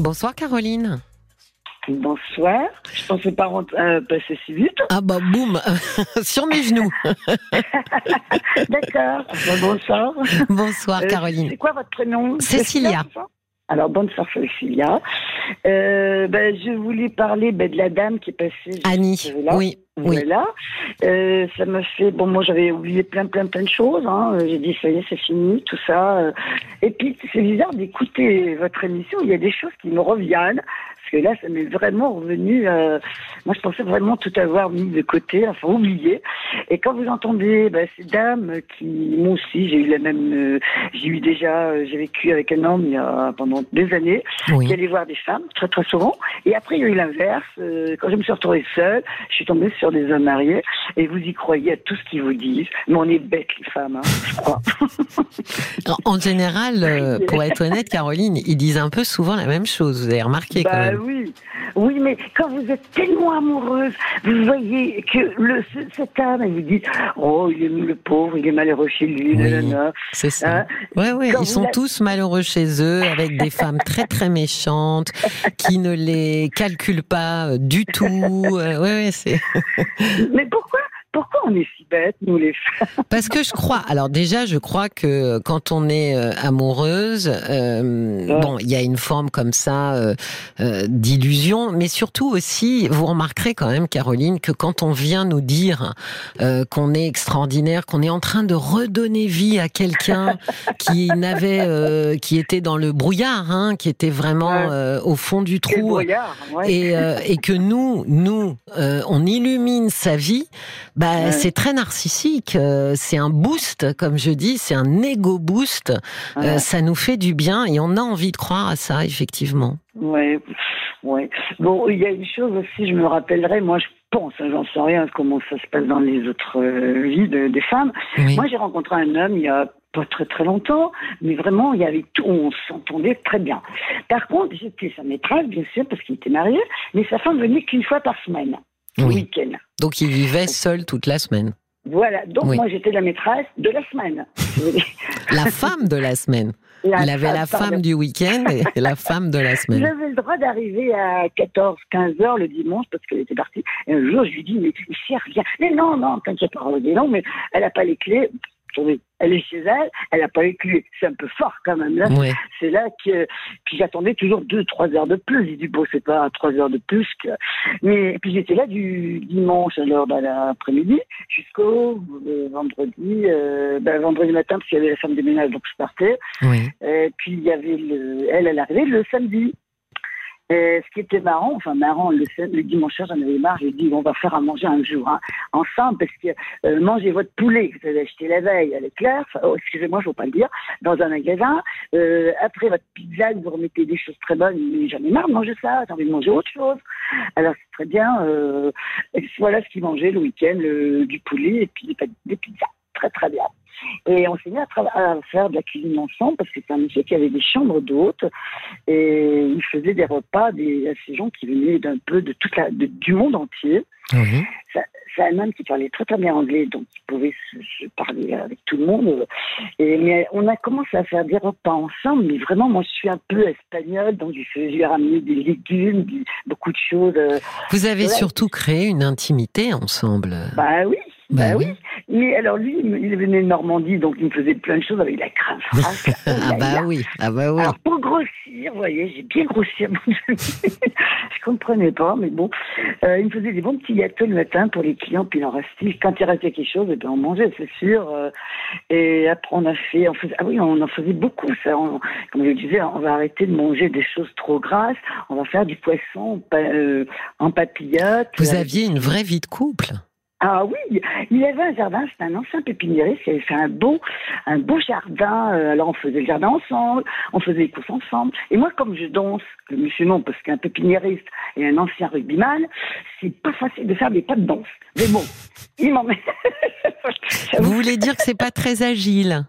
Bonsoir Caroline. Bonsoir. Je pensais pas euh, passer si vite. Ah bah boum, sur mes genoux. D'accord. bonsoir. Bonsoir euh, Caroline. C'est quoi votre prénom? Cécilia. Alors, bonne soirée, Cécilia. Euh, ben, je voulais parler ben, de la dame qui est passée. Annie, oui. Voilà. Euh, ça m'a fait. Bon, moi, j'avais oublié plein, plein, plein de choses. Hein. J'ai dit, ça y est, c'est fini, tout ça. Et puis, c'est bizarre d'écouter votre émission. Il y a des choses qui me reviennent. Parce que là, ça m'est vraiment revenu. Euh... Moi, je pensais vraiment tout avoir mis de côté, enfin oublié. Et quand vous entendez bah, ces dames qui, moi aussi, j'ai eu la même. Euh, j'ai eu déjà. Euh, j'ai vécu avec un homme il y a pendant des années qui allait voir des femmes très très souvent. Et après, il y a eu l'inverse. Euh, quand je me suis retrouvée seule, je suis tombée sur des hommes mariés et vous y croyez à tout ce qu'ils vous disent. Mais on est bêtes, les femmes, hein, je crois. en général, pour être honnête, Caroline, ils disent un peu souvent la même chose. Vous avez remarqué quand bah même. Oui. Oui, mais quand vous êtes tellement amoureuse, vous voyez que le, cet homme, vous dit Oh, il est le pauvre, il est malheureux chez lui. c'est ça. Hein ouais, ouais, ils sont tous malheureux chez eux, avec des femmes très, très méchantes, qui ne les calculent pas du tout. ouais, ouais, c'est. mais pourquoi pourquoi on est si bêtes, nous les femmes? Parce que je crois. Alors déjà, je crois que quand on est euh, amoureuse, euh, bon, il y a une forme comme ça euh, d'illusion, mais surtout aussi, vous remarquerez quand même, Caroline, que quand on vient nous dire qu'on est extraordinaire, qu'on est en train de redonner vie à quelqu'un qui n'avait, qui était dans le brouillard, hein, qui était vraiment au fond du trou, brouillard, ouais. et, et que nous, nous, on illumine sa vie bah, c'est très narcissique. Euh, c'est un boost, comme je dis, c'est un ego boost. Euh, ça nous fait du bien et on a envie de croire à ça, effectivement. Ouais, ouais. Bon, il y a une chose aussi, je me rappellerai, moi je pense, hein, j'en sais rien comment ça se passe dans les autres euh, vies des femmes. Moi j'ai rencontré un homme il y a pas très très longtemps, mais vraiment il y avait tout, on s'entendait très bien. Par contre, j'étais sa maîtresse, bien sûr, parce qu'il était marié, mais sa femme venait qu'une fois par semaine week-end. Donc il vivait seul toute la semaine. Voilà, donc moi j'étais la maîtresse de la semaine. la femme de la semaine. il avait la femme du week-end et la femme de la semaine. J'avais le droit d'arriver à 14, 15 heures le dimanche parce qu'elle était partie. Et un jour, je lui dis, mais ici, rien. Mais non, non, t'inquiète pas, non, mais elle n'a pas les clés elle est chez elle, elle n'a pas clé. C'est un peu fort quand même. Là. C'est là que. Puis j'attendais toujours deux, trois heures de plus. J'ai dit, bon, c'est pas trois heures de plus. Que... Mais puis j'étais là du dimanche à l'heure de l'après-midi jusqu'au euh, vendredi, euh, ben, vendredi matin, parce qu'il y avait la femme des ménages, donc je partais. Et puis il y avait le. Elle, elle arrivait le samedi. Et ce qui était marrant, enfin marrant, le, dimanche soir, j'en avais marre, j'ai dit on va faire à manger un jour hein, ensemble parce que euh, mangez votre poulet que vous avez acheté la veille à l'éclair, oh, excusez-moi, je ne veux pas le dire, dans un magasin. Euh, après votre pizza, vous remettez des choses très bonnes, mais j'en ai marre de manger ça, j'ai envie de manger autre chose. Alors c'est très bien. Euh, voilà ce qu'ils mangeaient le week-end, du poulet et puis des pizzas. Très très bien. Et on s'est mis à, à, faire de la cuisine ensemble parce que c'est un monsieur qui avait des chambres d'hôtes et il faisait des repas des, à ces gens qui venaient d'un peu de toute la, du monde entier. C'est un homme qui parlait très très bien anglais, donc il pouvait se, parler avec tout le monde. Et, mais on a commencé à faire des repas ensemble, mais vraiment, moi je suis un peu espagnole, donc je lui ai ramené des légumes, beaucoup de choses. Vous avez surtout créé une intimité ensemble. Bah oui, bah, bah oui. Mais alors lui, il venait de Normandie, donc il me faisait plein de choses avec la crème ah bah oui, ah bah oui. Alors pour grossir, vous voyez, j'ai bien grossi Je comprenais pas, mais bon. Euh, il me faisait des bons petits gâteaux le matin pour les clients, puis il en restait. Quand il restait quelque chose, et eh bien on mangeait, c'est sûr. Euh, et après on a fait, on faisait, ah oui, on en faisait beaucoup. Ça, comme je disais, on va arrêter de manger des choses trop grasses. On va faire du poisson euh, en papillote. Vous aviez une vraie vie de couple. Ah oui, il avait un jardin, c'était un ancien pépiniériste qui avait fait un beau, un beau jardin. Euh, alors on faisait le jardin ensemble, on faisait les courses ensemble. Et moi, comme je danse, monsieur non, parce qu'un pépiniériste et un ancien rugbyman, c'est pas facile de faire des pas de danse. Mais bon, il m'en met. Vous voulez dire que c'est pas très agile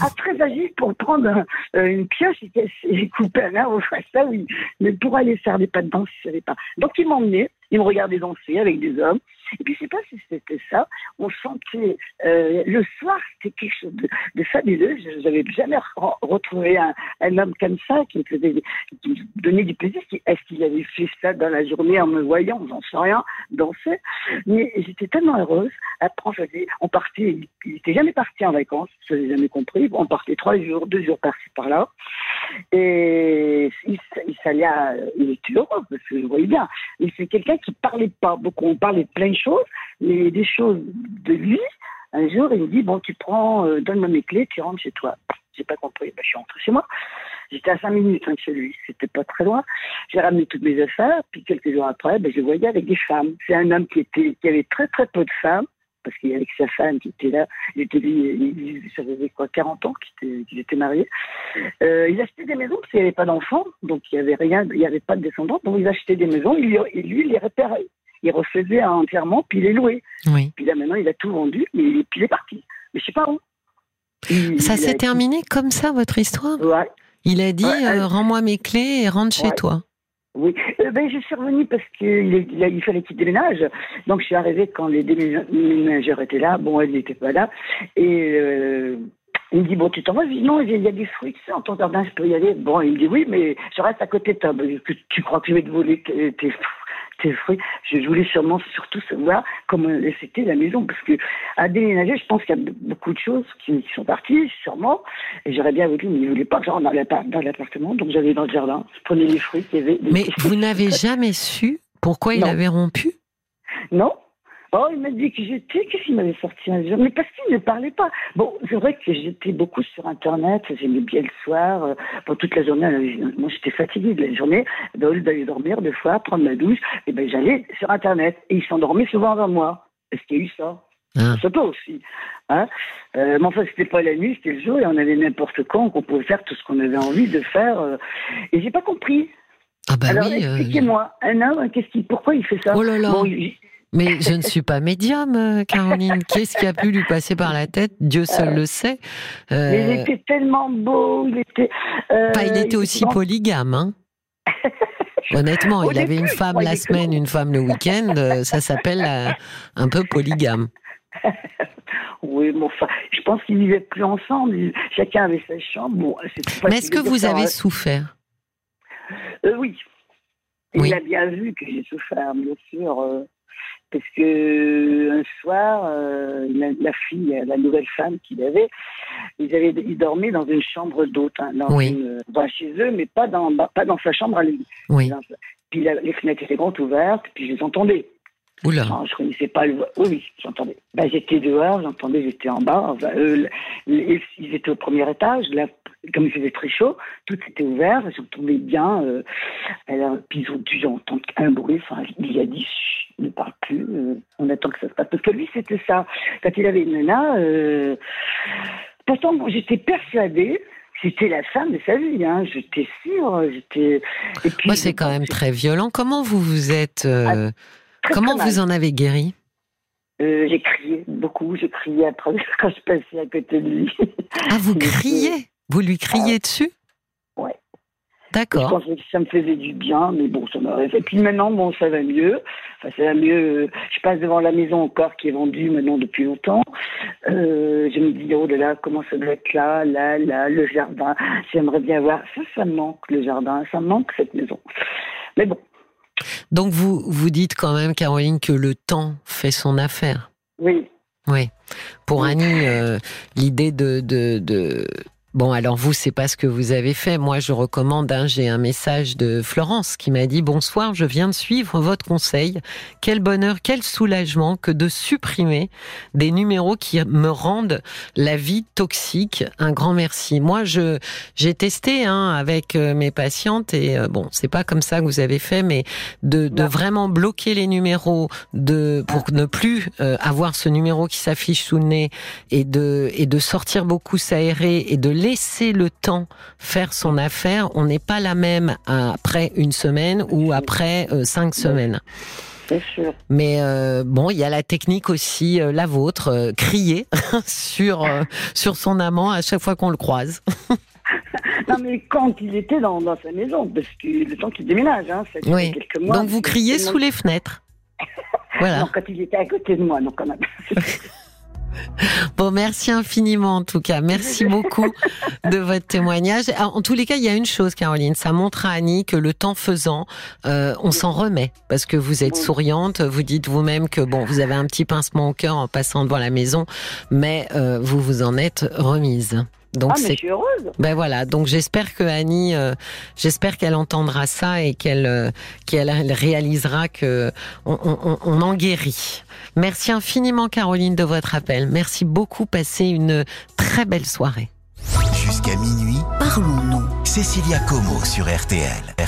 ah, très agile pour prendre euh, une pioche et, couper un arbre, ça oui. Mais pour aller faire des pas de danse, je savais pas. Donc il m'emmenait, il me regardait danser avec des hommes. Et puis je sais pas si c'était ça. On sentait euh, le soir, c'était quelque chose de, fabuleux. Je n'avais jamais retrouvé un, homme comme ça qui me faisait qui me donnait du plaisir. Est-ce qu'il avait fait ça dans la journée en me voyant? J'en sais rien. Danser. Mais j'étais tellement heureuse. Après, on partait. Il n'était jamais parti en vacances. Je n'avais jamais compris. On partait trois jours, deux jours par-ci par-là. Et il, il, il était heureux parce que je voyais bien. Mais c'est quelqu'un qui parlait pas beaucoup. On parlait de plein de choses, mais des choses de lui. Un jour, il me dit Bon, tu prends, euh, donne-moi mes clés, tu rentres chez toi. J'ai pas compris. Ben, je suis rentré chez moi. J'étais à 5 minutes hein, chez lui. C'était pas très loin. J'ai ramené toutes mes affaires. Puis quelques jours après, ben, je voyais avec des femmes. C'est un homme qui, était, qui avait très, très peu de femmes parce qu'il y avait sa femme qui était là, il était il, ça faisait quoi, 40 ans qu'il était, marié. Euh, il achetait des maisons parce qu'il n'y avait pas d'enfants, donc il n'y avait rien, il n'y avait pas de descendants, donc il achetait des maisons, il, lui, il les réparait. Il refaisait entièrement, puis il les louait. Oui. Puis là, maintenant, il a tout vendu, mais puis il est parti. Mais je sais pas où. ça s'est terminé comme ça, votre histoire? Ouais. Il a dit, euh, rends-moi mes clés et rentre chez toi. Oui, euh, ben, je suis revenue parce qu'il il, fallait qu'il déménage. Donc je suis arrivée quand les déménageurs étaient là. Bon, elle n'était pas là. Et euh, il me dit, bon, tu t'en vas? Je dis, non, il y a des fruits, tu sais, en ton jardin, je peux y aller. Bon, il me dit, oui, mais je reste à côté de toi. Ben, tu crois que je vais te voler tes tes fruits. Je voulais sûrement surtout savoir comment c'était la maison, parce que à déménager, je pense qu'il y a beaucoup de choses qui, sont parties, sûrement. Et j'aurais bien voulu, mais il ne voulait pas que je rentre dans l'appartement, donc j'allais dans le jardin, je prenais les fruits qu'il y avait. Mais vous n'avez jamais su pourquoi il avait rompu? Non, Oh, il m'a dit que j'étais, qu'est-ce qu'il m'avait sorti un jour? Mais parce qu'il ne parlait pas. Bon, c'est vrai que j'étais beaucoup sur Internet, j'aimais bien le soir, euh, pour toute la journée. Euh, moi, j'étais fatiguée de la journée, au lieu d'aller dormir deux fois, prendre ma douche, et ben j'allais sur Internet. Et il s'endormait souvent avant moi. Est-ce qu'il y a eu ça? Ah. Ça peut aussi. Hein euh, mais enfin, c'était pas la nuit, c'était le jour, et on avait n'importe quand, qu'on pouvait faire tout ce qu'on avait envie de faire. Euh, et j'ai pas compris. Ah bah Alors, oui, expliquez-moi, un homme, qu'est-ce qui, pourquoi il fait ça? Oh là là. Mais je ne suis pas médium, euh, Caroline. Qu'est-ce qui a pu lui passer par la tête? Dieu seul le sait. Euh... Mais il était tellement beau, il était. Euh, il était aussi polygame, hein Honnêtement, il avait une femme la semaine, une femme le week-end. Euh, ça s'appelle un peu polygame. Oui, mais enfin, je pense qu'ils vivaient plus ensemble. Chacun avait sa chambre. Bon, mais est-ce que vous avez souffert? Oui. Il a bien vu que j'ai souffert, bien sûr parce que un soir, euh, la, fille, la nouvelle femme qu'il avait, ils avaient, ils dormaient dans une chambre d'hôte, hein, dans, chez eux, mais pas dans, pas dans sa chambre à lui. Oui. Puis les fenêtres étaient grandes ouvertes, puis je les entendais. Oula. je connaissais pas le. Oui, oui, j'entendais. Ben, j'étais dehors, j'entendais, j'étais en bas. eux, ils étaient au premier étage. Comme il faisait très chaud, tout était ouvert. J'entendais bien. Euh, puis ils ont dû entendre un bruit. Enfin, il a dit ne parle plus. Euh, on attend que ça se passe. Parce que lui, c'était ça. Quand il avait une nana. Euh, pourtant, j'étais persuadée c'était la femme de sa vie, hein. j'étais sûre. J'étais. Moi, c'est quand même très violent. Comment vous vous êtes ah, Comment vous en avez guéri? Euh, J'ai crié beaucoup, j'ai crié après quand je passais à côté de lui. Ah, vous criez? Vous lui criez ah. dessus Ouais. D'accord. Je pensais que ça me faisait du bien, mais bon, ça m'aurait fait. Puis maintenant, bon, ça va mieux. Enfin, ça va mieux. Je passe devant la maison encore qui est vendue maintenant depuis longtemps. Euh, je me dis, oh là là, comment ça doit être là, là, là, le jardin. J'aimerais bien voir. Ça, ça me manque, le jardin. Ça me manque, cette maison. Mais bon, donc vous vous dites quand même, Caroline, que le temps fait son affaire. Oui. Oui. Pour Annie, euh, l'idée de, de, Bon, alors vous, c'est pas ce que vous avez fait. Moi, je recommande. Hein, J'ai un message de Florence qui m'a dit bonsoir. Je viens de suivre votre conseil. Quel bonheur, quel soulagement que de supprimer des numéros qui me rendent la vie toxique. Un grand merci. Moi, je j'ai testé hein, avec euh, mes patientes et euh, bon, c'est pas comme ça que vous avez fait, mais de, de vraiment bloquer les numéros, de pour ne plus euh, avoir ce numéro qui s'affiche sous le nez et de et de sortir beaucoup s'aérer et de laisser le temps faire son affaire. On n'est pas la même après une semaine ou après euh, cinq semaines. Sûr. Mais euh, bon, il y a la technique aussi, euh, la vôtre, crier sur sur son amant à chaque fois qu'on le croise. non, mais quand il était dans, sa maison, parce que le temps qu'il déménage, hein, oui. quelques mois. Donc vous criez sous les fenêtres. Voilà. Non, quand il était à côté de moi, non, quand même. Bon, merci infiniment en tout cas. Merci beaucoup de votre témoignage. Ah, en tous les cas, il y a une chose, Caroline, ça montre à Annie que le temps faisant, euh, on s'en remet parce que vous êtes souriante. Vous dites vous-même que bon, vous avez un petit pincement au cœur en passant devant la maison, mais euh, vous vous en êtes remise. Donc ah, mais je suis heureuse. Ben voilà, donc j'espère que Annie, euh, j'espère qu'elle entendra ça et qu'elle euh, qu'elle réalisera que on, on, on, en guérit. Merci infiniment Caroline de votre appel. Merci beaucoup. Passez une très belle soirée. Jusqu'à minuit, parlons-nous. Cécilia Como sur RTL. RTL.